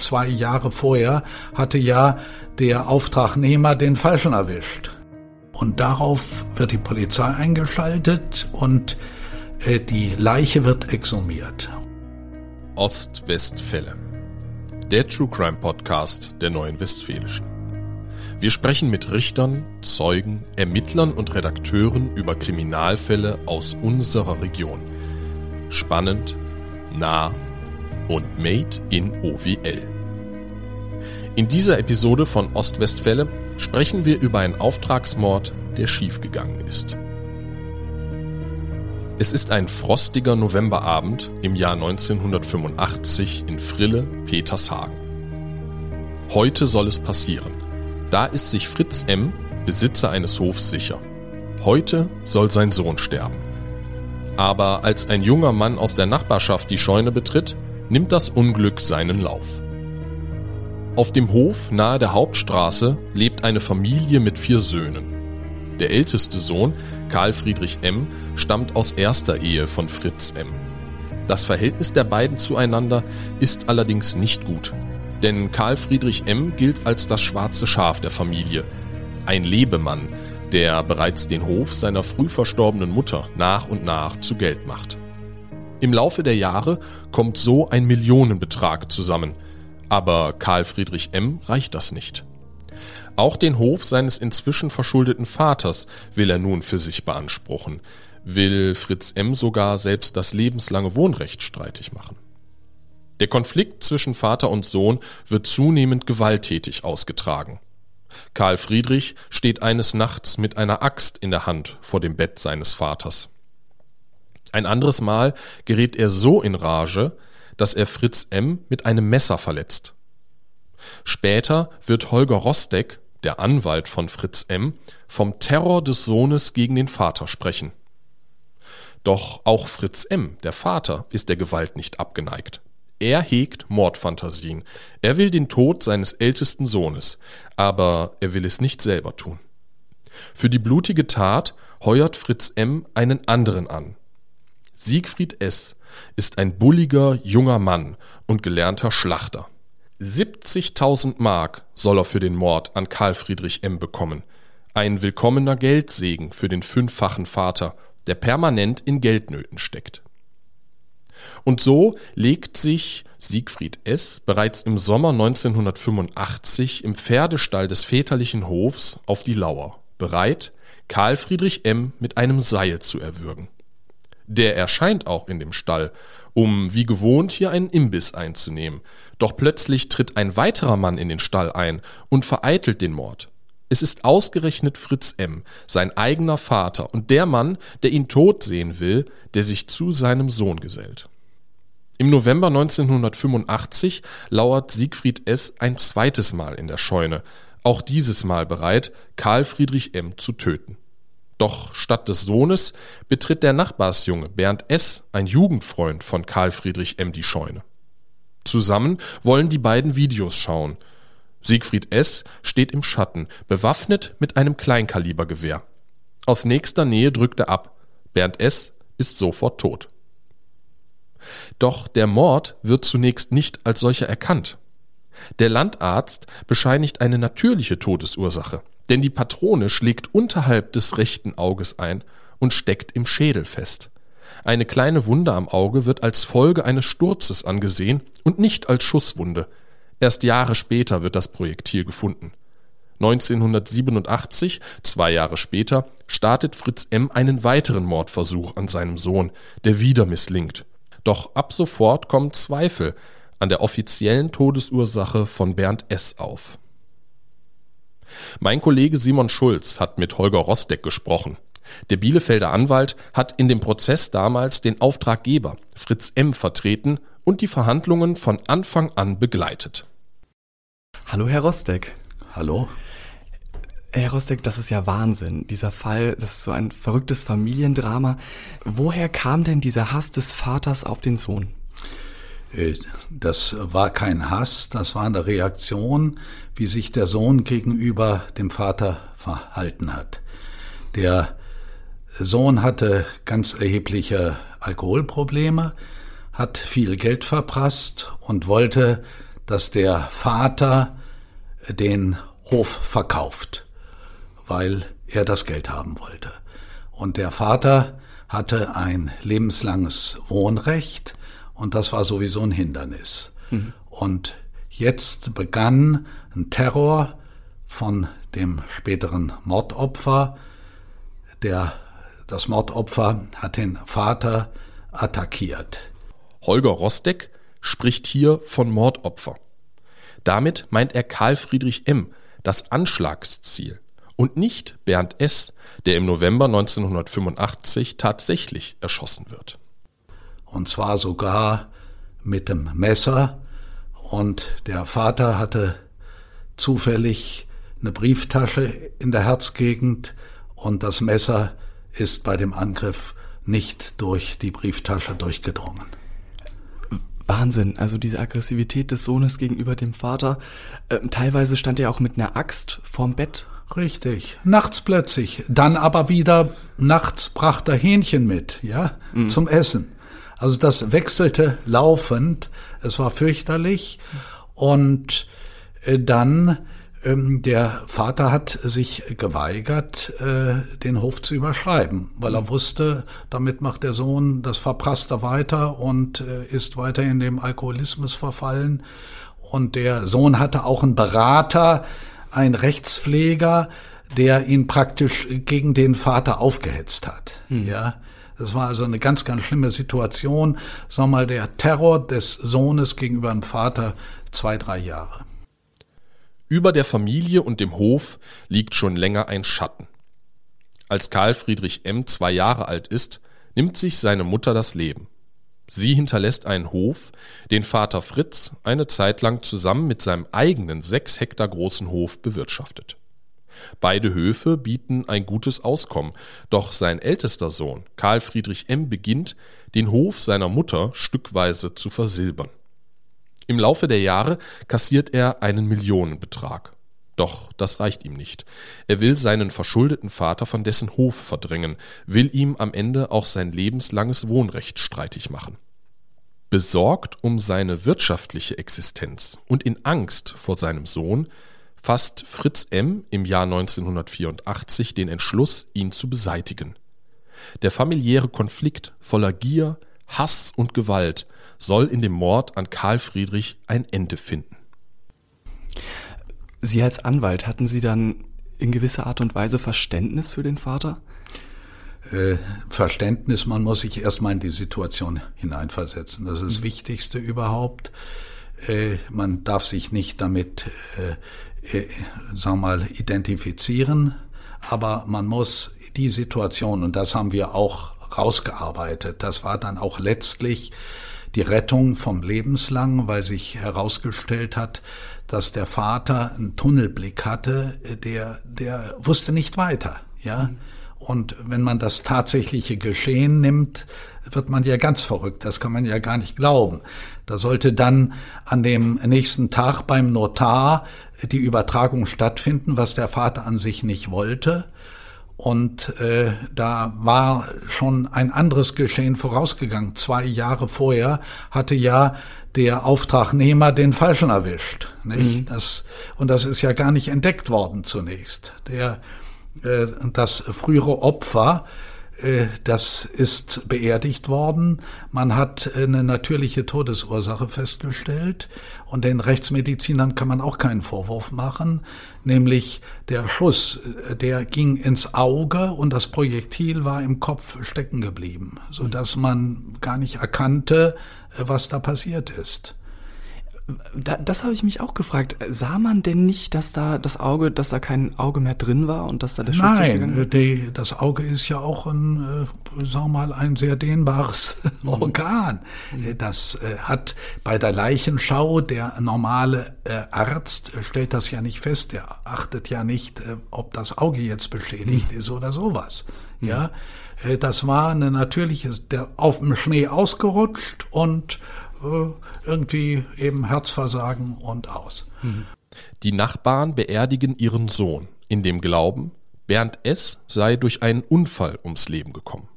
zwei Jahre vorher hatte ja der Auftragnehmer den Falschen erwischt. Und darauf wird die Polizei eingeschaltet und äh, die Leiche wird exhumiert. Ostwestfälle. Der True Crime Podcast der Neuen Westfälischen. Wir sprechen mit Richtern, Zeugen, Ermittlern und Redakteuren über Kriminalfälle aus unserer Region. Spannend, nah und made in OWL. In dieser Episode von Ostwestfälle sprechen wir über einen Auftragsmord, der schiefgegangen ist. Es ist ein frostiger Novemberabend im Jahr 1985 in Frille, Petershagen. Heute soll es passieren. Da ist sich Fritz M., Besitzer eines Hofs, sicher. Heute soll sein Sohn sterben. Aber als ein junger Mann aus der Nachbarschaft die Scheune betritt, nimmt das Unglück seinen Lauf. Auf dem Hof nahe der Hauptstraße lebt eine Familie mit vier Söhnen. Der älteste Sohn, Karl Friedrich M., stammt aus erster Ehe von Fritz M. Das Verhältnis der beiden zueinander ist allerdings nicht gut. Denn Karl Friedrich M. gilt als das schwarze Schaf der Familie. Ein Lebemann, der bereits den Hof seiner früh verstorbenen Mutter nach und nach zu Geld macht. Im Laufe der Jahre kommt so ein Millionenbetrag zusammen. Aber Karl Friedrich M. reicht das nicht. Auch den Hof seines inzwischen verschuldeten Vaters will er nun für sich beanspruchen, will Fritz M. sogar selbst das lebenslange Wohnrecht streitig machen. Der Konflikt zwischen Vater und Sohn wird zunehmend gewalttätig ausgetragen. Karl Friedrich steht eines Nachts mit einer Axt in der Hand vor dem Bett seines Vaters. Ein anderes Mal gerät er so in Rage, dass er Fritz M. mit einem Messer verletzt. Später wird Holger Rostek der Anwalt von Fritz M., vom Terror des Sohnes gegen den Vater sprechen. Doch auch Fritz M., der Vater, ist der Gewalt nicht abgeneigt. Er hegt Mordfantasien. Er will den Tod seines ältesten Sohnes, aber er will es nicht selber tun. Für die blutige Tat heuert Fritz M. einen anderen an. Siegfried S. ist ein bulliger junger Mann und gelernter Schlachter. 70.000 Mark soll er für den Mord an Karl Friedrich M. bekommen. Ein willkommener Geldsegen für den fünffachen Vater, der permanent in Geldnöten steckt. Und so legt sich Siegfried S. bereits im Sommer 1985 im Pferdestall des väterlichen Hofs auf die Lauer, bereit, Karl Friedrich M. mit einem Seil zu erwürgen. Der erscheint auch in dem Stall, um wie gewohnt hier einen Imbiss einzunehmen. Doch plötzlich tritt ein weiterer Mann in den Stall ein und vereitelt den Mord. Es ist ausgerechnet Fritz M., sein eigener Vater und der Mann, der ihn tot sehen will, der sich zu seinem Sohn gesellt. Im November 1985 lauert Siegfried S. ein zweites Mal in der Scheune, auch dieses Mal bereit, Karl Friedrich M. zu töten. Doch statt des Sohnes betritt der Nachbarsjunge Bernd S., ein Jugendfreund von Karl Friedrich M., die Scheune. Zusammen wollen die beiden Videos schauen. Siegfried S. steht im Schatten, bewaffnet mit einem Kleinkalibergewehr. Aus nächster Nähe drückt er ab. Bernd S. ist sofort tot. Doch der Mord wird zunächst nicht als solcher erkannt. Der Landarzt bescheinigt eine natürliche Todesursache denn die Patrone schlägt unterhalb des rechten Auges ein und steckt im Schädel fest. Eine kleine Wunde am Auge wird als Folge eines Sturzes angesehen und nicht als Schusswunde. Erst Jahre später wird das Projektil gefunden. 1987, zwei Jahre später, startet Fritz M. einen weiteren Mordversuch an seinem Sohn, der wieder misslingt. Doch ab sofort kommen Zweifel an der offiziellen Todesursache von Bernd S. auf. Mein Kollege Simon Schulz hat mit Holger Rostek gesprochen. Der Bielefelder Anwalt hat in dem Prozess damals den Auftraggeber Fritz M. vertreten und die Verhandlungen von Anfang an begleitet. Hallo, Herr Rostek. Hallo. Herr Rostek, das ist ja Wahnsinn. Dieser Fall, das ist so ein verrücktes Familiendrama. Woher kam denn dieser Hass des Vaters auf den Sohn? Äh, das war kein Hass, das war eine Reaktion, wie sich der Sohn gegenüber dem Vater verhalten hat. Der Sohn hatte ganz erhebliche Alkoholprobleme, hat viel Geld verprasst und wollte dass der Vater den Hof verkauft, weil er das Geld haben wollte. Und der Vater hatte ein lebenslanges Wohnrecht und das war sowieso ein Hindernis. Mhm. Und jetzt begann ein Terror von dem späteren Mordopfer. Der, das Mordopfer hat den Vater attackiert. Holger Rostek spricht hier von Mordopfer. Damit meint er Karl Friedrich M., das Anschlagsziel, und nicht Bernd S., der im November 1985 tatsächlich erschossen wird. Und zwar sogar mit dem Messer. Und der Vater hatte zufällig eine Brieftasche in der Herzgegend und das Messer ist bei dem Angriff nicht durch die Brieftasche durchgedrungen. Wahnsinn, also diese Aggressivität des Sohnes gegenüber dem Vater. Äh, teilweise stand er auch mit einer Axt vorm Bett. Richtig, nachts plötzlich. Dann aber wieder nachts brachte er Hähnchen mit, ja, mhm. zum Essen. Also das wechselte laufend. Es war fürchterlich. Und äh, dann ähm, der Vater hat sich geweigert, äh, den Hof zu überschreiben, weil er wusste, damit macht der Sohn das Verprasste weiter und äh, ist weiter in dem Alkoholismus verfallen. Und der Sohn hatte auch einen Berater, einen Rechtspfleger, der ihn praktisch gegen den Vater aufgehetzt hat. Hm. Ja. Das war also eine ganz, ganz schlimme Situation. Sag mal, der Terror des Sohnes gegenüber dem Vater zwei, drei Jahre. Über der Familie und dem Hof liegt schon länger ein Schatten. Als Karl Friedrich M. zwei Jahre alt ist, nimmt sich seine Mutter das Leben. Sie hinterlässt einen Hof, den Vater Fritz eine Zeit lang zusammen mit seinem eigenen sechs Hektar großen Hof bewirtschaftet. Beide Höfe bieten ein gutes Auskommen, doch sein ältester Sohn, Karl Friedrich M., beginnt, den Hof seiner Mutter stückweise zu versilbern. Im Laufe der Jahre kassiert er einen Millionenbetrag. Doch das reicht ihm nicht. Er will seinen verschuldeten Vater von dessen Hof verdrängen, will ihm am Ende auch sein lebenslanges Wohnrecht streitig machen. Besorgt um seine wirtschaftliche Existenz und in Angst vor seinem Sohn fasst Fritz M. im Jahr 1984 den Entschluss, ihn zu beseitigen. Der familiäre Konflikt voller Gier, Hass und Gewalt soll in dem Mord an Karl Friedrich ein Ende finden. Sie als Anwalt, hatten Sie dann in gewisser Art und Weise Verständnis für den Vater? Äh, Verständnis, man muss sich erstmal in die Situation hineinversetzen. Das ist das mhm. Wichtigste überhaupt. Äh, man darf sich nicht damit, äh, äh, sagen wir mal, identifizieren, aber man muss die Situation, und das haben wir auch rausgearbeitet. Das war dann auch letztlich die Rettung vom Lebenslang, weil sich herausgestellt hat, dass der Vater einen Tunnelblick hatte, der, der wusste nicht weiter, ja. Und wenn man das tatsächliche Geschehen nimmt, wird man ja ganz verrückt. Das kann man ja gar nicht glauben. Da sollte dann an dem nächsten Tag beim Notar die Übertragung stattfinden, was der Vater an sich nicht wollte. Und äh, da war schon ein anderes Geschehen vorausgegangen. Zwei Jahre vorher hatte ja der Auftragnehmer den Falschen erwischt. Nicht? Mhm. Das, und das ist ja gar nicht entdeckt worden zunächst. Der, äh, das frühere Opfer das ist beerdigt worden. Man hat eine natürliche Todesursache festgestellt und den Rechtsmedizinern kann man auch keinen Vorwurf machen, nämlich der Schuss, äh, der ging ins Auge und das Projektil war im Kopf stecken geblieben, so dass man gar nicht erkannte, äh, was da passiert ist. Da, das habe ich mich auch gefragt. Sah man denn nicht, dass da das Auge, dass da kein Auge mehr drin war und dass da der Schuss Nein, die, das Auge ist ja auch ein, äh, sagen wir mal, ein sehr dehnbares mhm. Organ. Mhm. Das äh, hat bei der Leichenschau der normale äh, Arzt stellt das ja nicht fest. Der achtet ja nicht, äh, ob das Auge jetzt beschädigt mhm. ist oder sowas. Mhm. Ja, äh, das war eine natürliche, der auf dem Schnee ausgerutscht und äh, irgendwie eben Herzversagen und aus. Die Nachbarn beerdigen ihren Sohn in dem Glauben, Bernd S. sei durch einen Unfall ums Leben gekommen.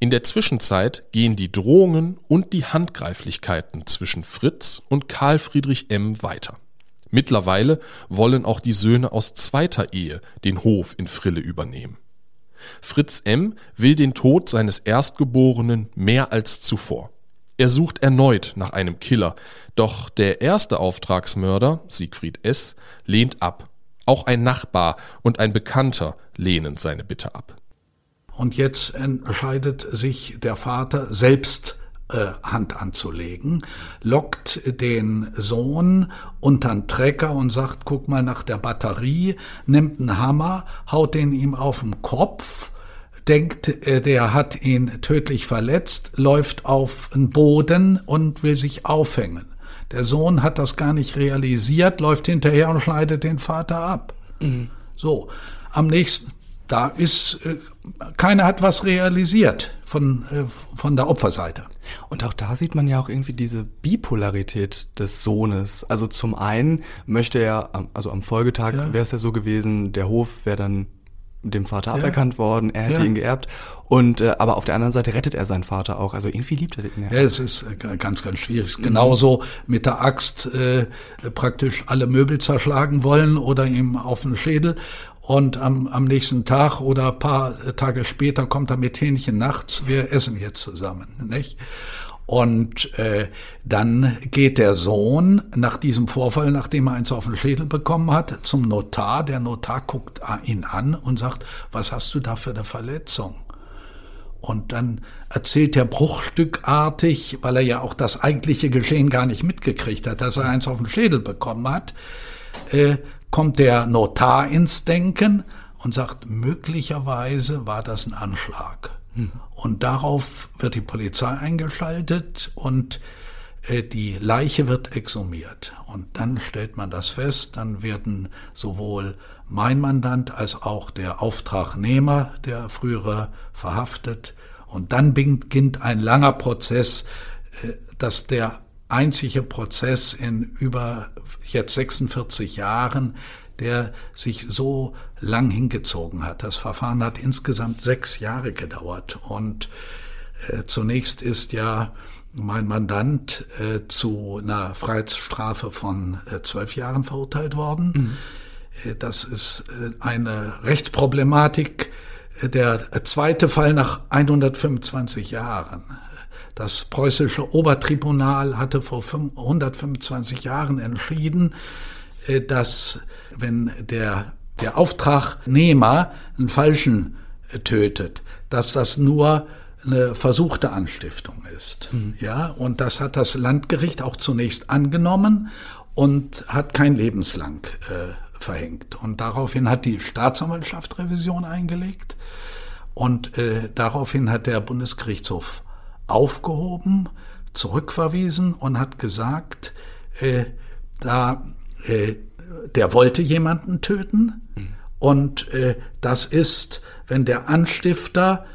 In der Zwischenzeit gehen die Drohungen und die Handgreiflichkeiten zwischen Fritz und Karl Friedrich M. weiter. Mittlerweile wollen auch die Söhne aus zweiter Ehe den Hof in Frille übernehmen. Fritz M. will den Tod seines Erstgeborenen mehr als zuvor. Er sucht erneut nach einem Killer, doch der erste Auftragsmörder, Siegfried S., lehnt ab. Auch ein Nachbar und ein Bekannter lehnen seine Bitte ab. Und jetzt entscheidet sich der Vater selbst äh, Hand anzulegen, lockt den Sohn unter den Trecker und sagt, guck mal nach der Batterie, nimmt einen Hammer, haut den ihm auf den Kopf, denkt, äh, der hat ihn tödlich verletzt, läuft auf den Boden und will sich aufhängen. Der Sohn hat das gar nicht realisiert, läuft hinterher und schneidet den Vater ab. Mhm. So, am nächsten, da ist, äh, keiner hat was realisiert von, äh, von der Opferseite. Und auch da sieht man ja auch irgendwie diese Bipolarität des Sohnes. Also zum einen möchte er, also am Folgetag ja. wäre es ja so gewesen, der Hof wäre dann dem Vater ja. aberkannt worden, er hätte ja. ihn geerbt. Und äh, aber auf der anderen Seite rettet er seinen Vater auch. Also irgendwie liebt er den ja. Ja, es ist äh, ganz, ganz schwierig. Genauso mit der Axt äh, praktisch alle Möbel zerschlagen wollen oder ihm auf den Schädel. Und am, am nächsten Tag oder paar Tage später kommt er mit Hähnchen nachts, wir essen jetzt zusammen, nicht? Und äh, dann geht der Sohn nach diesem Vorfall, nachdem er eins auf den Schädel bekommen hat, zum Notar. Der Notar guckt ihn an und sagt, was hast du da für eine Verletzung? Und dann erzählt er bruchstückartig, weil er ja auch das eigentliche Geschehen gar nicht mitgekriegt hat, dass er eins auf den Schädel bekommen hat, äh, kommt der Notar ins Denken und sagt, möglicherweise war das ein Anschlag. Und darauf wird die Polizei eingeschaltet und äh, die Leiche wird exhumiert. Und dann stellt man das fest, dann werden sowohl mein Mandant als auch der Auftragnehmer, der frühere, verhaftet. Und dann beginnt ein langer Prozess, äh, dass der einzige Prozess in über jetzt 46 Jahren, der sich so lang hingezogen hat. Das Verfahren hat insgesamt sechs Jahre gedauert und äh, zunächst ist ja mein Mandant äh, zu einer Freiheitsstrafe von äh, zwölf Jahren verurteilt worden. Mhm. Äh, das ist äh, eine Rechtsproblematik. Der zweite Fall nach 125 Jahren. Das preußische Obertribunal hatte vor 125 Jahren entschieden, dass wenn der, der Auftragnehmer einen Falschen äh, tötet, dass das nur eine versuchte Anstiftung ist. Mhm. Ja, und das hat das Landgericht auch zunächst angenommen und hat kein lebenslang äh, verhängt. Und daraufhin hat die Staatsanwaltschaft Revision eingelegt und äh, daraufhin hat der Bundesgerichtshof aufgehoben, zurückverwiesen und hat gesagt, äh, da äh, der wollte jemanden töten mhm. und äh, das ist, wenn der Anstifter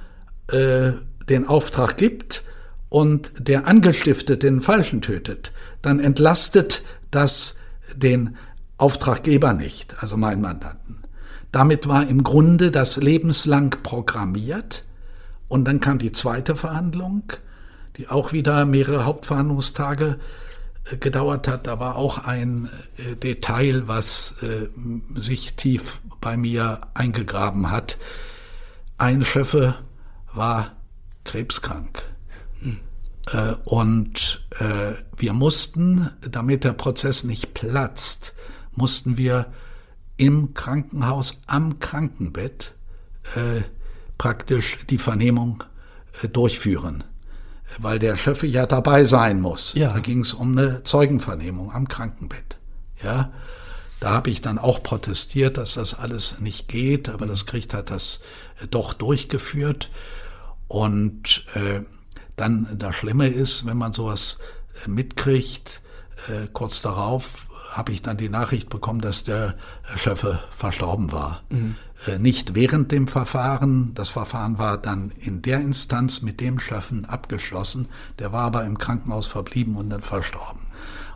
äh, den Auftrag gibt und der Angestiftete den Falschen tötet, dann entlastet das den Auftraggeber nicht, also meinen Mandanten. Damit war im Grunde das lebenslang programmiert und dann kam die zweite Verhandlung, die auch wieder mehrere Hauptverhandlungstage gedauert hat. Da war auch ein äh, Detail, was äh, sich tief bei mir eingegraben hat. Ein Schöffe war krebskrank. Hm. Und wir mussten, damit der Prozess nicht platzt, mussten wir im Krankenhaus am Krankenbett praktisch die Vernehmung durchführen weil der Schöffe ja dabei sein muss. Ja. Da ging es um eine Zeugenvernehmung am Krankenbett. Ja, da habe ich dann auch protestiert, dass das alles nicht geht, aber das Gericht hat das äh, doch durchgeführt. Und äh, dann das Schlimme ist, wenn man sowas äh, mitkriegt, äh, kurz darauf habe ich dann die Nachricht bekommen, dass der Schöffe verstorben war. Mhm. Äh, nicht während dem Verfahren. Das Verfahren war dann in der Instanz mit dem Schöffen abgeschlossen. Der war aber im Krankenhaus verblieben und dann verstorben.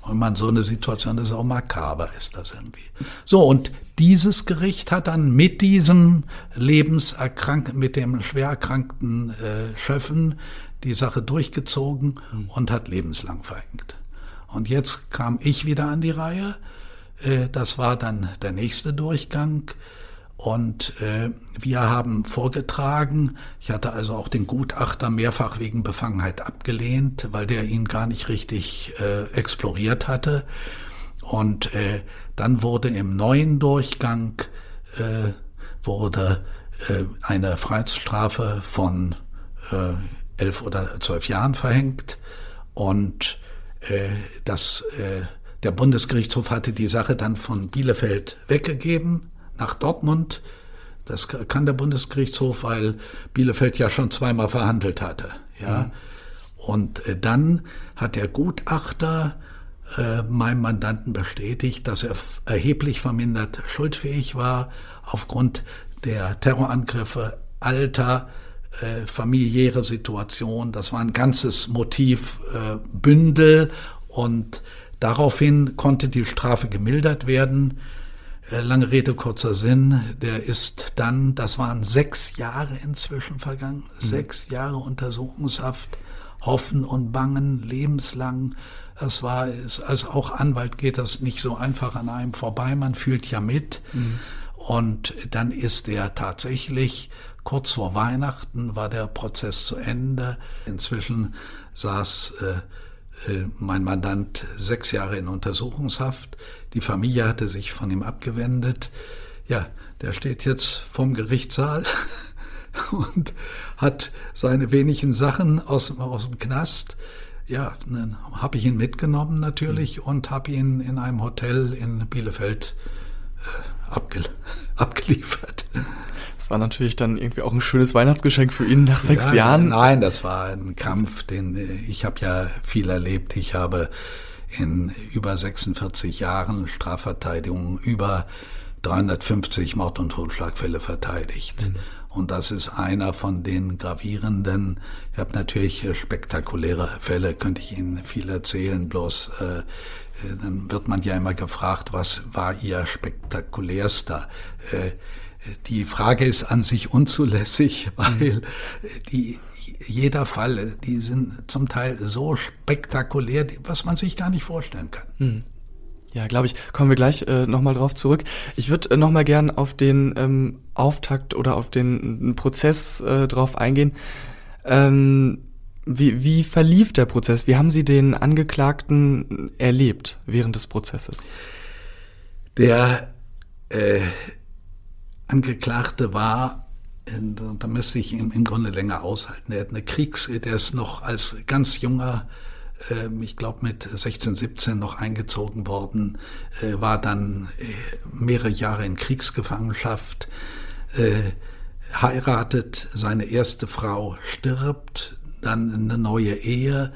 Und man so eine Situation ist auch makaber, ist das irgendwie. So, und dieses Gericht hat dann mit diesem lebenserkrank mit dem schwer erkrankten äh, Schöffen die Sache durchgezogen mhm. und hat lebenslang verhängt. Und jetzt kam ich wieder an die Reihe. Äh, das war dann der nächste Durchgang. Und äh, wir haben vorgetragen, ich hatte also auch den Gutachter mehrfach wegen Befangenheit abgelehnt, weil der ihn gar nicht richtig äh, exploriert hatte. Und äh, dann wurde im neuen Durchgang äh, wurde äh, eine Freiheitsstrafe von äh, elf oder zwölf Jahren verhängt. Und äh, das, äh, der Bundesgerichtshof hatte die Sache dann von Bielefeld weggegeben nach Dortmund. Das kann der Bundesgerichtshof, weil Bielefeld ja schon zweimal verhandelt hatte. Ja. Mhm. Und äh, dann hat der Gutachter äh, meinem Mandanten bestätigt, dass er erheblich vermindert schuldfähig war aufgrund der Terrorangriffe, Alter, äh, familiäre Situation. Das war ein ganzes Motivbündel äh, und daraufhin konnte die Strafe gemildert werden. Äh, lange Rede, kurzer Sinn. Der ist dann, das waren sechs Jahre inzwischen vergangen, mhm. sechs Jahre Untersuchungshaft, Hoffen und Bangen, lebenslang. Das war, als auch Anwalt geht das nicht so einfach an einem vorbei, man fühlt ja mit. Mhm. Und dann ist er tatsächlich, kurz vor Weihnachten war der Prozess zu Ende. Inzwischen saß äh, äh, mein Mandant sechs Jahre in Untersuchungshaft. Die Familie hatte sich von ihm abgewendet. Ja, der steht jetzt vom Gerichtssaal und hat seine wenigen Sachen aus, aus dem Knast. Ja, dann habe ich ihn mitgenommen natürlich mhm. und habe ihn in einem Hotel in Bielefeld äh, abge abgeliefert. Das war natürlich dann irgendwie auch ein schönes Weihnachtsgeschenk für ihn nach sechs ja, Jahren. Nein, das war ein Kampf, den ich habe ja viel erlebt. Ich habe in über 46 Jahren Strafverteidigung über 350 Mord- und Totschlagfälle verteidigt. Mhm. Und das ist einer von den gravierenden, ich habe natürlich spektakuläre Fälle, könnte ich Ihnen viel erzählen, bloß äh, äh, dann wird man ja immer gefragt, was war Ihr spektakulärster? Äh, die Frage ist an sich unzulässig, weil die, jeder Fall, die sind zum Teil so spektakulär, was man sich gar nicht vorstellen kann. Hm. Ja, glaube ich, kommen wir gleich äh, nochmal drauf zurück. Ich würde äh, nochmal gern auf den ähm, Auftakt oder auf den Prozess äh, drauf eingehen. Ähm, wie, wie verlief der Prozess? Wie haben Sie den Angeklagten erlebt während des Prozesses? Der äh, Angeklagte war, da müsste ich ihn im Grunde länger aushalten. Er hat eine Kriegs, der ist noch als ganz junger, ähm, ich glaube mit 16, 17 noch eingezogen worden, äh, war dann äh, mehrere Jahre in Kriegsgefangenschaft, äh, heiratet, seine erste Frau stirbt, dann eine neue Ehe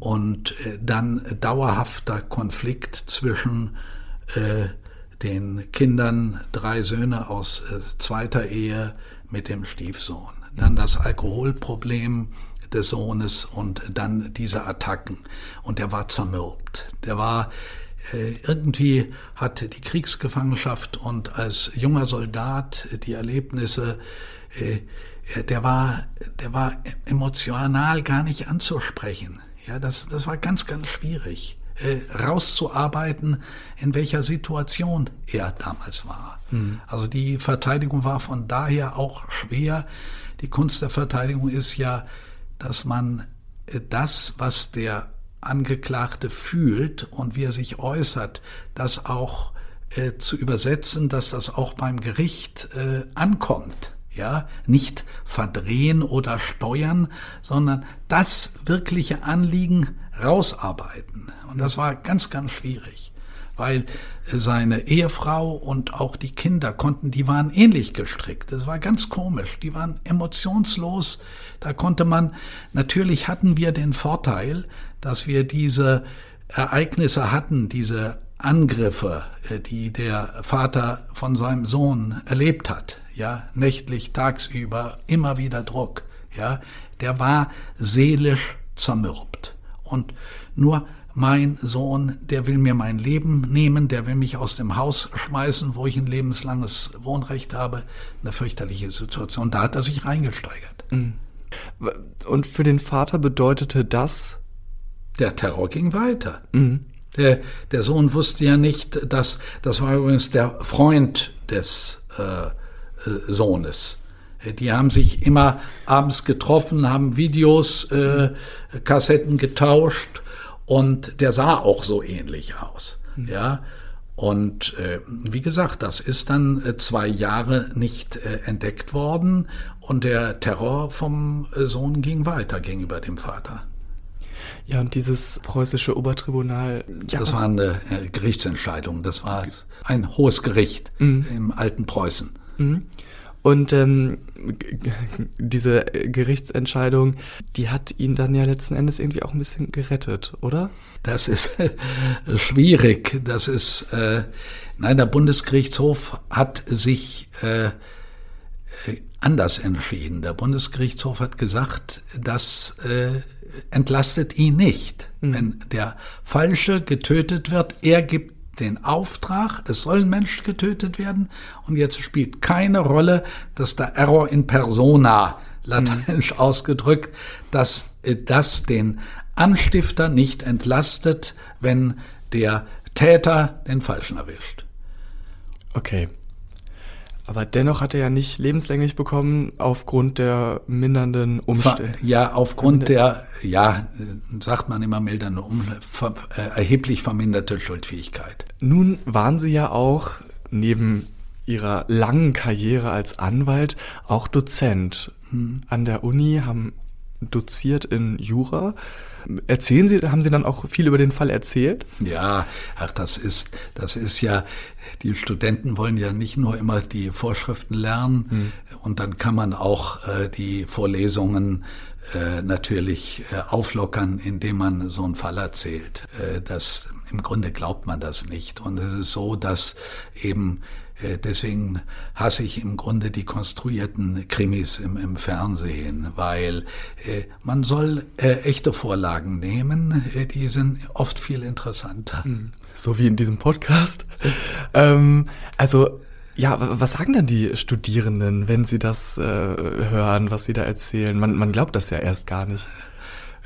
und dann dauerhafter Konflikt zwischen den Kindern drei Söhne aus äh, zweiter Ehe mit dem Stiefsohn. Dann das Alkoholproblem des Sohnes und dann diese Attacken. Und der war zermürbt. Der war äh, irgendwie hatte die Kriegsgefangenschaft und als junger Soldat die Erlebnisse, äh, der war, der war emotional gar nicht anzusprechen. Ja, das, das war ganz, ganz schwierig rauszuarbeiten, in welcher Situation er damals war. Mhm. Also die Verteidigung war von daher auch schwer. Die Kunst der Verteidigung ist ja, dass man äh, das, was der Angeklagte fühlt und wie er sich äußert, das auch äh, zu übersetzen, dass das auch beim Gericht äh, ankommt. Ja, nicht verdrehen oder steuern, sondern das wirkliche Anliegen rausarbeiten. Und das war ganz, ganz schwierig, weil seine Ehefrau und auch die Kinder konnten, die waren ähnlich gestrickt. Das war ganz komisch. Die waren emotionslos. Da konnte man, natürlich hatten wir den Vorteil, dass wir diese Ereignisse hatten, diese Angriffe, äh, die der Vater von seinem Sohn erlebt hat, ja, nächtlich, tagsüber, immer wieder Druck, ja, der war seelisch zermürbt. Und nur mein Sohn, der will mir mein Leben nehmen, der will mich aus dem Haus schmeißen, wo ich ein lebenslanges Wohnrecht habe. Eine fürchterliche Situation. Da hat er sich reingesteigert. Mhm. Und für den Vater bedeutete das? Der Terror ging weiter. Mhm. Der, der Sohn wusste ja nicht, dass, das war übrigens der Freund des äh, äh, Sohnes. Die haben sich immer abends getroffen, haben Videos, äh, Kassetten getauscht und der sah auch so ähnlich aus. Mhm. Ja. Und äh, wie gesagt, das ist dann äh, zwei Jahre nicht äh, entdeckt worden und der Terror vom äh, Sohn ging weiter gegenüber dem Vater. Ja, und dieses preußische Obertribunal. Ja. Das war eine äh, Gerichtsentscheidung. Das war ein hohes Gericht mhm. im alten Preußen. Mhm. Und ähm, diese Gerichtsentscheidung, die hat ihn dann ja letzten Endes irgendwie auch ein bisschen gerettet, oder? Das ist äh, schwierig. Das ist, äh, nein, der Bundesgerichtshof hat sich äh, anders entschieden. Der Bundesgerichtshof hat gesagt, das äh, entlastet ihn nicht. Mhm. Wenn der Falsche getötet wird, er gibt den Auftrag, es soll ein Mensch getötet werden und jetzt spielt keine Rolle, dass der Error in persona, lateinisch mhm. ausgedrückt, dass äh, das den Anstifter nicht entlastet, wenn der Täter den Falschen erwischt. Okay, aber dennoch hat er ja nicht lebenslänglich bekommen aufgrund der mindernden Umstände. Ja, aufgrund der, ja, sagt man immer mildernde, um, ver, äh, erheblich verminderte Schuldfähigkeit. Nun waren Sie ja auch neben Ihrer langen Karriere als Anwalt auch Dozent. Hm. An der Uni haben doziert in Jura. Erzählen Sie, haben Sie dann auch viel über den Fall erzählt? Ja, ach, das ist, das ist ja, die Studenten wollen ja nicht nur immer die Vorschriften lernen hm. und dann kann man auch äh, die Vorlesungen äh, natürlich äh, auflockern, indem man so einen Fall erzählt. Äh, das, im Grunde glaubt man das nicht. Und es ist so, dass eben äh, deswegen hasse ich im Grunde die konstruierten Krimis im, im Fernsehen, weil äh, man soll äh, echte Vorlagen nehmen, äh, die sind oft viel interessanter. Hm. So wie in diesem Podcast. ähm, also ja, was sagen dann die Studierenden, wenn sie das äh, hören, was sie da erzählen? Man, man glaubt das ja erst gar nicht.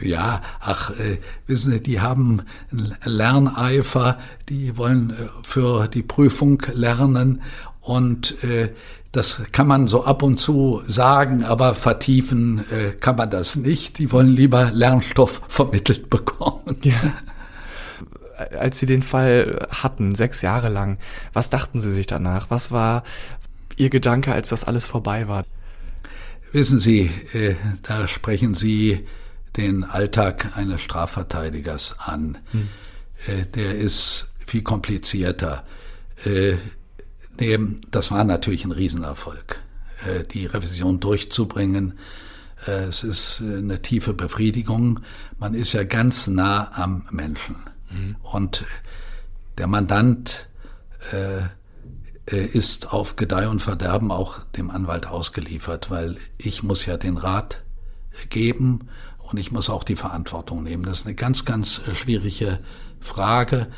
Ja, ach, äh, wissen Sie, die haben Lerneifer, die wollen äh, für die Prüfung lernen und äh, das kann man so ab und zu sagen, aber vertiefen äh, kann man das nicht. Die wollen lieber Lernstoff vermittelt bekommen. Ja. Als Sie den Fall hatten, sechs Jahre lang, was dachten Sie sich danach? Was war Ihr Gedanke, als das alles vorbei war? Wissen Sie, äh, da sprechen Sie den Alltag eines Strafverteidigers an. Hm. Äh, der ist viel komplizierter. Äh, das war natürlich ein Riesenerfolg, äh, die Revision durchzubringen. Es ist eine tiefe Befriedigung. Man ist ja ganz nah am Menschen. Mhm. Und der Mandant ist auf Gedeih und Verderben auch dem Anwalt ausgeliefert, weil ich muss ja den Rat geben und ich muss auch die Verantwortung nehmen. Das ist eine ganz, ganz äh, schwierige Frage.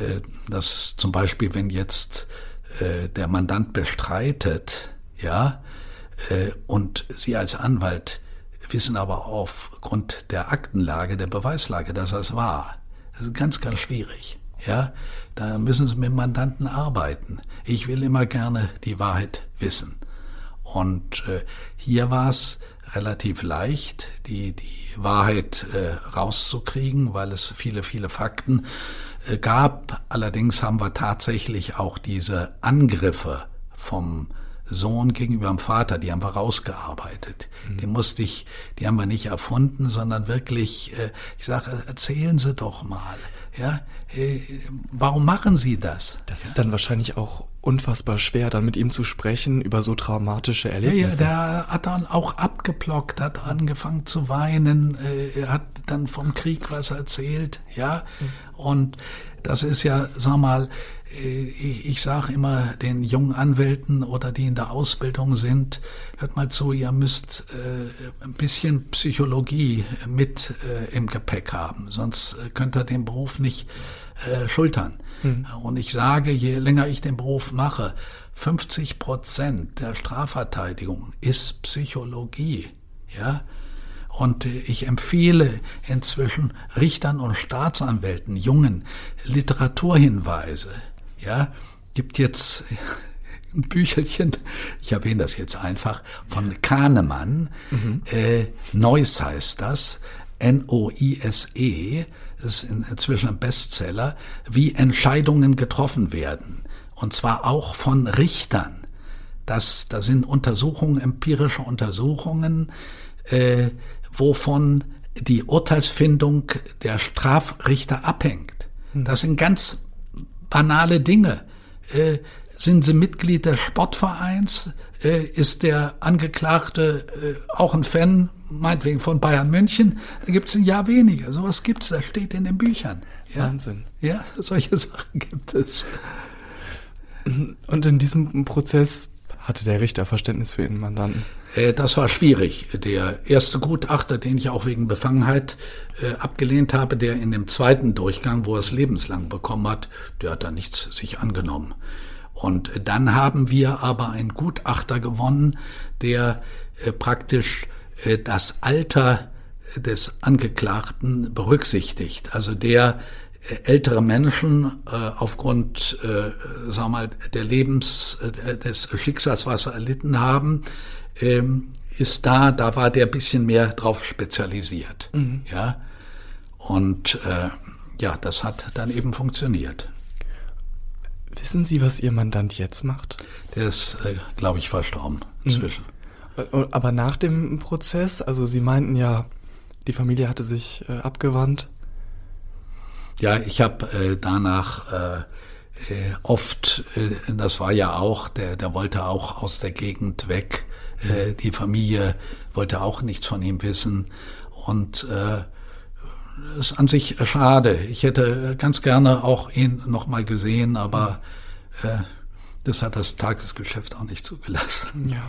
Äh, dass zum Beispiel, wenn jetzt äh, der Mandant bestreitet, ja, und Sie als Anwalt wissen aber aufgrund der Aktenlage, der Beweislage, dass das war. Das ist ganz, ganz schwierig. Ja, da müssen Sie mit Mandanten arbeiten. Ich will immer gerne die Wahrheit wissen. Und äh, hier war es relativ leicht, die, die Wahrheit äh, rauszukriegen, weil es viele, viele Fakten äh, gab. Allerdings haben wir tatsächlich auch diese Angriffe vom Sohn gegenüber dem Vater, die haben wir rausgearbeitet. Mhm. Die musste ich, die haben wir nicht erfunden, sondern wirklich, äh, ich sage, erzählen Sie doch mal. Ja, äh, warum machen Sie das? Das ist dann wahrscheinlich auch unfassbar schwer, dann mit ihm zu sprechen über so traumatische Erlebnisse. Ja, ja, der hat dann auch abgeblockt, hat angefangen zu weinen, äh, hat dann vom Krieg was erzählt, ja. Mhm. Und das ist ja, sag mal, ich, ich sage immer den jungen Anwälten oder die in der Ausbildung sind, hört mal zu, ihr müsst äh, ein bisschen Psychologie mit äh, im Gepäck haben, sonst äh, könnt ihr den Beruf nicht äh, schultern. Hm. Und ich sage, je länger ich den Beruf mache, 50 Prozent der Strafverteidigung ist Psychologie. Ja, und ich empfehle inzwischen Richtern und Staatsanwälten, Jungen, Literaturhinweise. Ja, gibt jetzt ein Büchelchen, ich erwähne das jetzt einfach, von Kahnemann. Mhm. Äh, Neuss heißt das, N-O-I-S-E, das ist inzwischen ein Bestseller, wie Entscheidungen getroffen werden. Und zwar auch von Richtern. Das, da sind Untersuchungen, empirische Untersuchungen, äh, wovon die Urteilsfindung der Strafrichter abhängt. Hm. Das sind ganz banale Dinge. Äh, sind Sie Mitglied des Sportvereins? Äh, ist der Angeklagte äh, auch ein Fan, meinetwegen von Bayern München? Da gibt es ein Jahr weniger. Sowas gibt es, das steht in den Büchern. Ja? Wahnsinn. Ja, solche Sachen gibt es. Und in diesem Prozess hatte der Richter Verständnis für Ihren Mandanten? Äh, das war schwierig. Der erste Gutachter, den ich auch wegen Befangenheit äh, abgelehnt habe, der in dem zweiten Durchgang, wo er es lebenslang bekommen hat, der hat da nichts sich angenommen. Und dann haben wir aber einen Gutachter gewonnen, der äh, praktisch das Alter des Angeklagten berücksichtigt. Also der ältere Menschen äh, aufgrund, äh, sagen mal, der Lebens, äh, des Schicksals, was sie erlitten haben, ähm, ist da, da war der bisschen mehr drauf spezialisiert. Mhm. Ja. Und äh, ja, das hat dann eben funktioniert. Wissen Sie, was Ihr Mandant jetzt macht? Der ist, äh, glaube ich, verstorben inzwischen. Mhm. Aber nach dem Prozess, also Sie meinten ja, die Familie hatte sich abgewandt. Ja, ich habe äh, danach äh, äh, oft, äh, das war ja auch, der, der wollte auch aus der Gegend weg. Äh, die Familie wollte auch nichts von ihm wissen. Und äh, ist an sich schade. Ich hätte ganz gerne auch ihn nochmal gesehen, aber äh, das hat das Tagesgeschäft auch nicht zugelassen. Ja.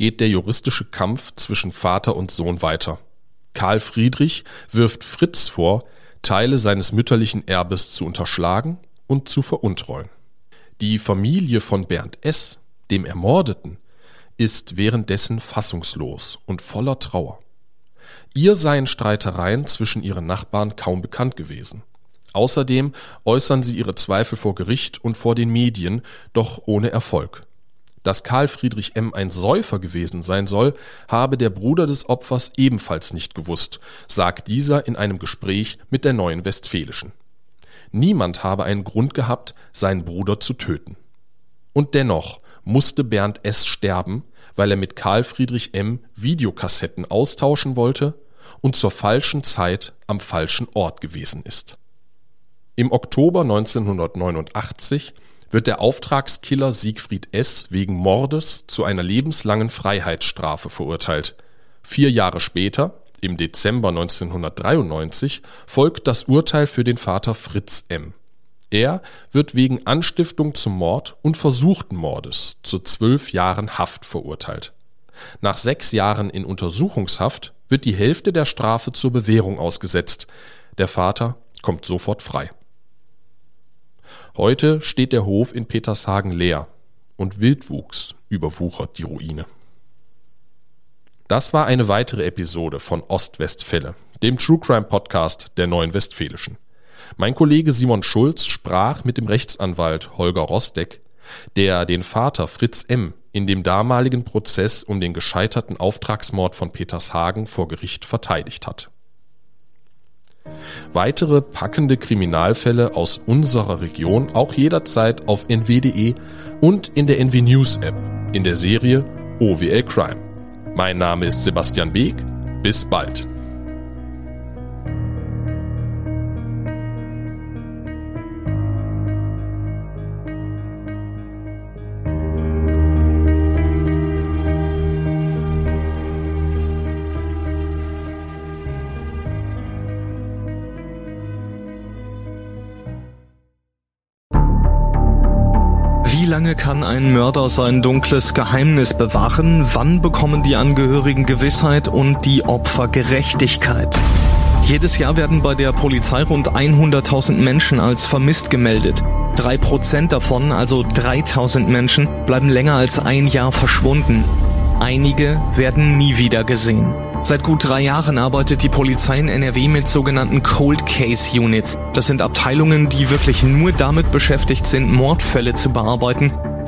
geht der juristische Kampf zwischen Vater und Sohn weiter. Karl Friedrich wirft Fritz vor, Teile seines mütterlichen Erbes zu unterschlagen und zu veruntreuen. Die Familie von Bernd S., dem Ermordeten, ist währenddessen fassungslos und voller Trauer. Ihr seien Streitereien zwischen ihren Nachbarn kaum bekannt gewesen. Außerdem äußern sie ihre Zweifel vor Gericht und vor den Medien, doch ohne Erfolg. Dass Karl Friedrich M. ein Säufer gewesen sein soll, habe der Bruder des Opfers ebenfalls nicht gewusst, sagt dieser in einem Gespräch mit der Neuen Westfälischen. Niemand habe einen Grund gehabt, seinen Bruder zu töten. Und dennoch musste Bernd S. sterben, weil er mit Karl Friedrich M. Videokassetten austauschen wollte und zur falschen Zeit am falschen Ort gewesen ist. Im Oktober 1989 wird der Auftragskiller Siegfried S. wegen Mordes zu einer lebenslangen Freiheitsstrafe verurteilt. Vier Jahre später, im Dezember 1993, folgt das Urteil für den Vater Fritz M. Er wird wegen Anstiftung zum Mord und versuchten Mordes zu zwölf Jahren Haft verurteilt. Nach sechs Jahren in Untersuchungshaft wird die Hälfte der Strafe zur Bewährung ausgesetzt. Der Vater kommt sofort frei. Heute steht der Hof in Petershagen leer und Wildwuchs überwuchert die Ruine. Das war eine weitere Episode von Ostwestfälle, dem True Crime Podcast der Neuen Westfälischen. Mein Kollege Simon Schulz sprach mit dem Rechtsanwalt Holger Rosdeck, der den Vater Fritz M. in dem damaligen Prozess um den gescheiterten Auftragsmord von Petershagen vor Gericht verteidigt hat. Weitere packende Kriminalfälle aus unserer Region auch jederzeit auf nw.de und in der NW News App in der Serie OWL Crime. Mein Name ist Sebastian Beek. Bis bald. Ein Mörder sein dunkles Geheimnis bewahren? Wann bekommen die Angehörigen Gewissheit und die Opfer Gerechtigkeit? Jedes Jahr werden bei der Polizei rund 100.000 Menschen als vermisst gemeldet. Drei Prozent davon, also 3000 Menschen, bleiben länger als ein Jahr verschwunden. Einige werden nie wieder gesehen. Seit gut drei Jahren arbeitet die Polizei in NRW mit sogenannten Cold Case Units. Das sind Abteilungen, die wirklich nur damit beschäftigt sind, Mordfälle zu bearbeiten,